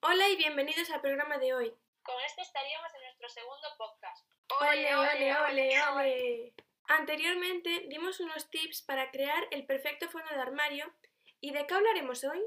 Hola y bienvenidos al programa de hoy. Con este estaríamos en nuestro segundo podcast. ¡Ole, ole, ole, ole! Anteriormente dimos unos tips para crear el perfecto fondo de armario. ¿Y de qué hablaremos hoy?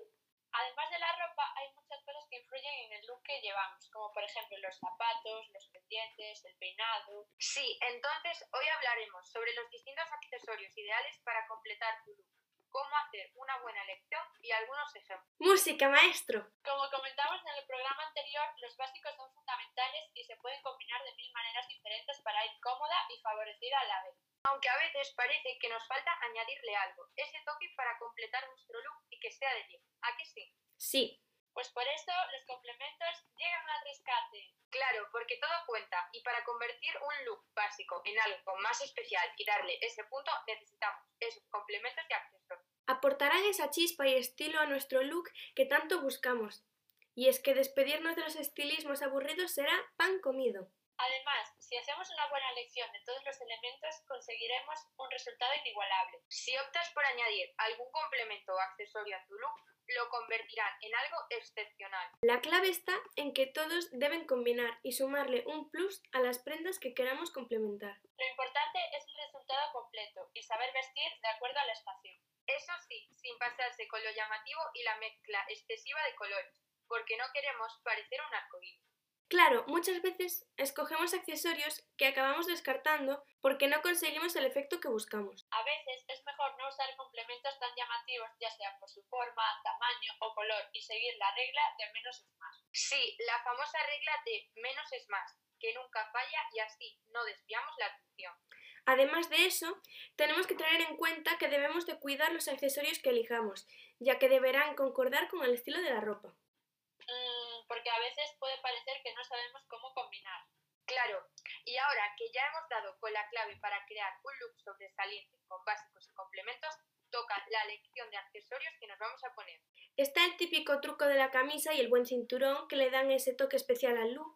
Además de la ropa, hay muchas cosas que influyen en el look que llevamos, como por ejemplo los zapatos, los pendientes, el peinado. Sí, entonces hoy hablaremos sobre los distintos accesorios ideales para completar tu look, cómo hacer una buena elección y algunos ejemplos. ¡Música, maestro! Como comentamos en el programa anterior, los básicos son fundamentales y se pueden combinar de mil maneras diferentes para ir cómoda y favorecida a la vez. Aunque a veces parece que nos falta añadirle algo, ese toque para completar nuestro look y que sea de 10. ¿A que sí? Sí. Pues por eso los complementos llegan al rescate. Claro, porque todo cuenta y para convertir un look básico en algo más especial y darle ese punto necesitamos esos complementos y accesorios. Aportarán esa chispa y estilo a nuestro look que tanto buscamos. Y es que despedirnos de los estilismos aburridos será pan comido. Además, si hacemos una buena elección de todos los elementos, conseguiremos un resultado inigualable. Si optas por añadir algún complemento o accesorio a tu look, lo convertirán en algo excepcional. La clave está en que todos deben combinar y sumarle un plus a las prendas que queramos complementar. Lo importante es el resultado completo y saber vestir de acuerdo a la estación. Eso sí, sin pasarse con lo llamativo y la mezcla excesiva de colores, porque no queremos parecer un arcoíris. Claro, muchas veces escogemos accesorios que acabamos descartando porque no conseguimos el efecto que buscamos. A veces es mejor no usar complementos tan llamativos, ya sea por su forma, tamaño o color, y seguir la regla de menos es más. Sí, la famosa regla de menos es más, que nunca falla y así no desviamos la atención. Además de eso, tenemos que tener en cuenta que debemos de cuidar los accesorios que elijamos, ya que deberán concordar con el estilo de la ropa. Mm, porque a veces puede parecer que no sabemos cómo combinar. Claro, y ahora que ya hemos dado con la clave para crear un look sobresaliente con básicos y complementos, toca la elección de accesorios que nos vamos a poner. Está el típico truco de la camisa y el buen cinturón que le dan ese toque especial al look.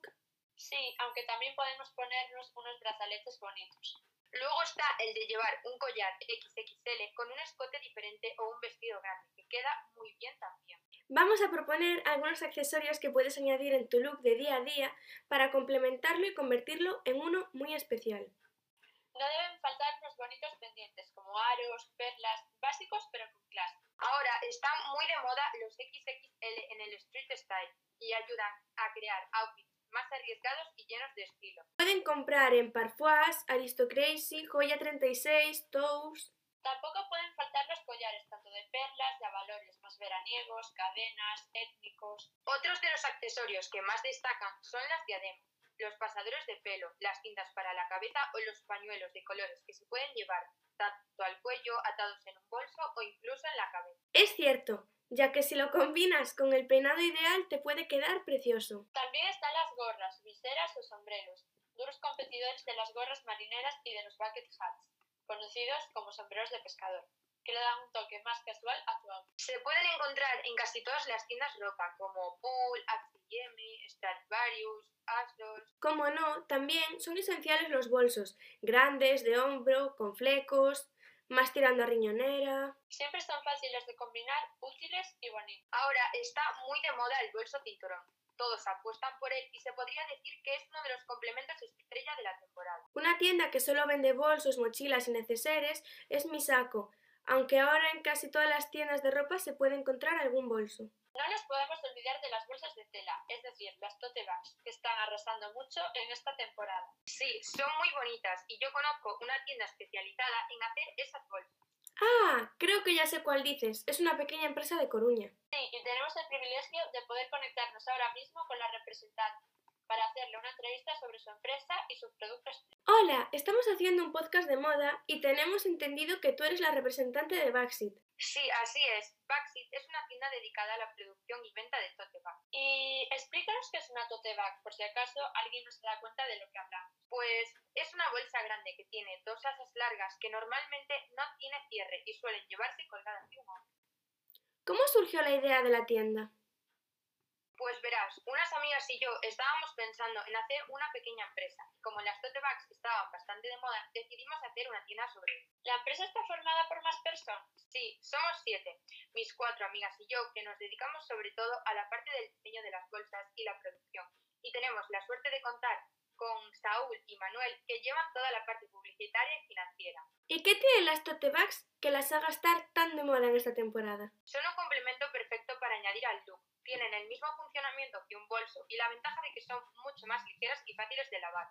Sí, aunque también podemos ponernos unos brazaletes bonitos. Luego está el de llevar un collar XXL con un escote diferente o un vestido grande, que queda muy bien también. Vamos a proponer algunos accesorios que puedes añadir en tu look de día a día para complementarlo y convertirlo en uno muy especial. No deben faltar los bonitos pendientes, como aros, perlas, básicos pero con clase. Ahora están muy de moda los XXL en el street style y ayudan a crear outfits más arriesgados y llenos de estilo. Pueden comprar en Parfois, Aristocracy, Joya 36, Tous. Tampoco pueden faltar los collares, tanto de perlas, de valores más veraniegos, cadenas, étnicos. Otros de los accesorios que más destacan son las diademas, los pasadores de pelo, las cintas para la cabeza o los pañuelos de colores que se pueden llevar tanto al cuello, atados en un bolso o incluso en la cabeza. Es cierto, ya que si lo combinas con el peinado ideal te puede quedar precioso. También están las gorras, viseras o sombreros, duros competidores de las gorras marineras y de los bucket hats, conocidos como sombreros de pescador, que le dan un toque más casual a tu outfit. Se pueden encontrar en casi todas las tiendas ropa, como Pool, H&M, Stradivarius, Ashdoll. Como no, también son esenciales los bolsos, grandes, de hombro, con flecos, más tirando a riñonera. Siempre son fáciles de combinar, útiles y bonitos. Ahora está muy de moda el bolso cinturón. Todos apuestan por él y se podría decir que es uno de los complementos estrella de la temporada. Una tienda que solo vende bolsos, mochilas y neceseres es Misako, aunque ahora en casi todas las tiendas de ropa se puede encontrar algún bolso. No nos podemos olvidar de las bolsas de tela, es decir, las tote bags, que están arrasando mucho en esta temporada. Sí, son muy bonitas y yo conozco una tienda especializada en hacer esas bolsas. Ah, creo que ya sé cuál dices. Es una pequeña empresa de Coruña. Sí, y tenemos el privilegio de poder conectarnos ahora mismo con la representante para hacerle una entrevista sobre su empresa y sus productos. Hola, estamos haciendo un podcast de moda y tenemos entendido que tú eres la representante de Baxit. Sí, así es. Baxit es una tienda dedicada a la producción y venta de tote bag. Y explícanos qué es una tote bag, por si acaso alguien no se da cuenta de lo que hablamos. Pues es una bolsa grande que tiene dos asas largas que normalmente no tiene cierre y suelen llevarse colgadas de un hombro. ¿Cómo surgió la idea de la tienda? Pues verás, unas amigas y yo estábamos pensando en hacer una pequeña empresa. Como las tote bags estaban bastante de moda, decidimos hacer una tienda sobre ello. ¿La empresa está formada por más personas? Sí, somos siete, mis cuatro amigas y yo, que nos dedicamos sobre todo a la parte del diseño de las bolsas y la producción. Y tenemos la suerte de contar con Saúl y Manuel, que llevan toda la parte publicitaria y financiera. ¿Y qué tienen las tote bags que las haga estar tan de moda en esta temporada? Son un complemento perfecto para añadir al look. Tienen el mismo funcionamiento que un bolso y la ventaja de que son mucho más ligeras y fáciles de lavar.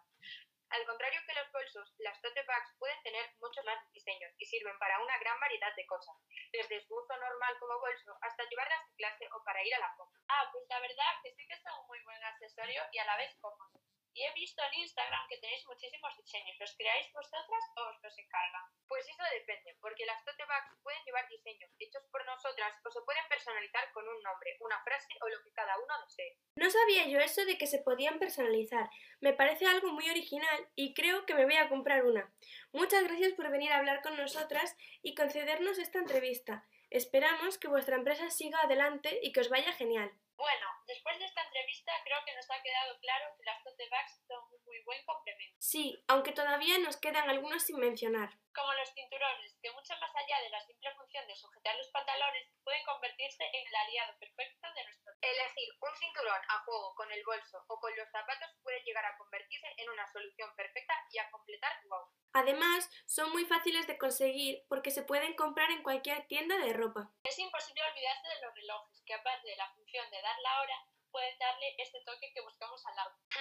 Al contrario que los bolsos, las tote bags pueden tener muchos más diseños y sirven para una gran variedad de cosas, desde su uso normal como bolso hasta llevarlas a clase o para ir a la compra. Ah, pues la verdad que sí que son un muy buen accesorio y a la vez cómodos. Y he visto en Instagram que tenéis muchísimos diseños. ¿Los creáis vosotras o os los encargan? Pues eso depende, porque las tote bags pueden llevar diseños hechos por nosotras o se pueden personalizar con un nombre, una frase o lo que cada uno desee. No sabía yo eso de que se podían personalizar. Me parece algo muy original y creo que me voy a comprar una. Muchas gracias por venir a hablar con nosotras y concedernos esta entrevista. Esperamos que vuestra empresa siga adelante y que os vaya genial. Bueno, después de esta entrevista creo que nos ha quedado claro que las tote bags son un muy buen complemento. Sí, aunque todavía nos quedan algunos sin mencionar. Como los cinturones, que mucho más allá de la simple función de sujetar los pantalones, pueden convertirse en el aliado perfecto de nuestro Elegir un cinturón a juego con el bolso o con los zapatos puede llegar a convertirse en una solución perfecta y a completar tu outfit. Además, son muy fáciles de conseguir porque se pueden comprar en cualquier tienda de ropa. Es imposible olvidarse de los relojes, que aparte de la función de dar la hora, pueden darle este toque que buscamos al outfit.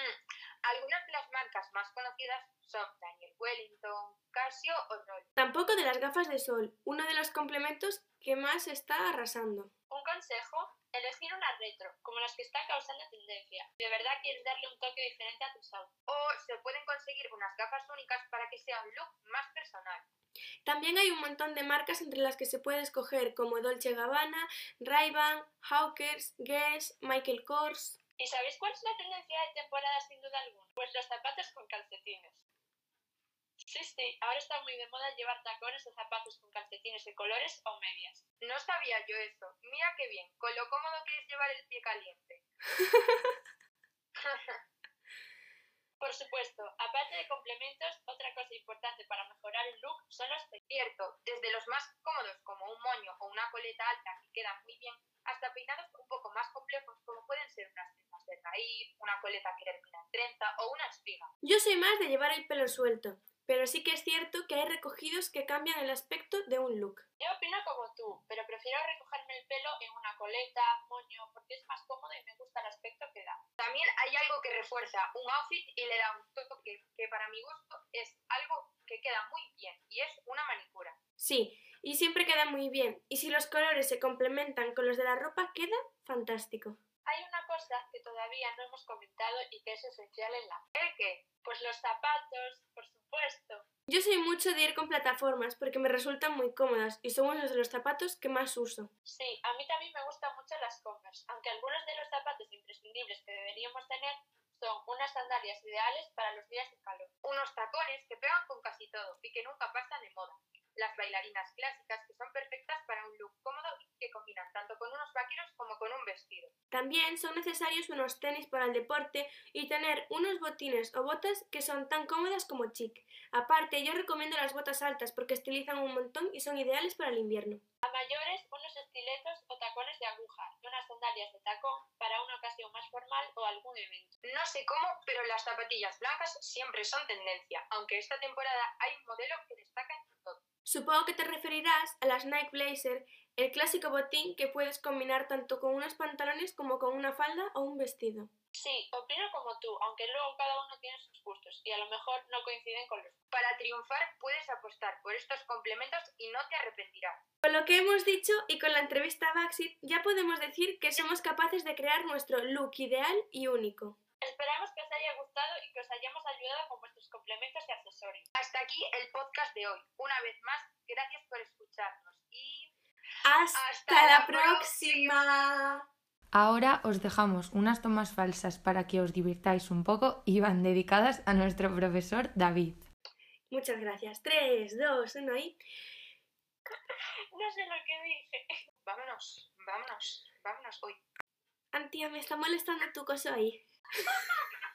Algunas de las marcas más conocidas son Daniel Wellington, Casio o Rolex. Tampoco de las gafas de sol, uno de los complementos que más está arrasando. Un consejo, elegir una retro, como las que están causando tendencia. De verdad quieres darle un toque diferente a tus outfits. O se pueden conseguir unas gafas únicas para que sea un look más personal. También hay un montón de marcas entre las que se puede escoger como Dolce Gabbana, Ray-Ban, Hawkers, Guess, Michael Kors. ¿Y sabéis cuál es la tendencia de temporada sin duda alguna? Pues los zapatos con calcetines. Sí, sí, ahora está muy de moda llevar tacones o zapatos con calcetines de colores o medias. No sabía yo eso. Mira qué bien, con lo cómodo que es llevar el pie caliente. Por supuesto, aparte de complementos, otra cosa importante para mejorar el look son los peinados. Cierto, desde los más cómodos como un moño o una coleta alta que quedan muy bien, hasta peinados un poco más complejos como pueden ser unas trenzas de raíz, una coleta que termina en trenza o una espiga. Yo soy más de llevar el pelo suelto, pero sí que es cierto que hay recogidos que cambian el aspecto de un look. Yo opino como tú, pero prefiero recogerme el pelo en una coleta, moño, porque es más cómodo y me gusta el aspecto que da. También hay algo que refuerza un outfit y le da un toque que para mi gusto es algo que queda muy bien y es una manicura. Sí, y siempre queda muy bien, y si los colores se complementan con los de la ropa, queda fantástico. Cosa que todavía no hemos comentado y que es esencial en la... ¿El qué? Pues los zapatos, por supuesto. Yo soy mucho de ir con plataformas porque me resultan muy cómodas y son unos de los zapatos que más uso. Sí, a mí también me gustan mucho las Converse, aunque algunos de los zapatos imprescindibles que deberíamos tener son unas sandalias ideales para los días de calor. Unos tacones que pegan con casi todo y que nunca pasan de moda. Las bailarinas clásicas que son perfectas para un look cómodo y que combinan tanto con unos vaqueros como con un vestido. También son necesarios unos tenis para el deporte y tener unos botines o botas que son tan cómodas como chic. Aparte, yo recomiendo las botas altas porque estilizan un montón y son ideales para el invierno. A mayores, unos estiletos o tacones de aguja y unas sandalias de tacón para una ocasión más formal o algún evento. No sé cómo, pero las zapatillas blancas siempre son tendencia, aunque esta temporada hay un modelo que destaca en todo. Supongo que te referirás a las Nike Blazer, el clásico botín que puedes combinar tanto con unos pantalones como con una falda o un vestido. Sí, opino como tú, aunque luego cada uno tiene sus gustos y a lo mejor no coinciden con los Para triunfar puedes apostar por estos complementos y no te arrepentirás. Con lo que hemos dicho y con la entrevista a Baxit, ya podemos decir que somos capaces de crear nuestro look ideal y único. Esperamos que os haya gustado y que os hayamos ayudado con vuestros complementos y accesorios. Hasta aquí el podcast de hoy. Una vez más, gracias por escucharnos y... ¡Hasta, ¡Hasta la la próxima! Ahora os dejamos unas tomas falsas para que os divirtáis un poco y van dedicadas a nuestro profesor David. Muchas gracias. 3, 2, 1 y... No sé lo que dije. Vámonos, vámonos, vámonos hoy. Antía, me está molestando tu coso ahí.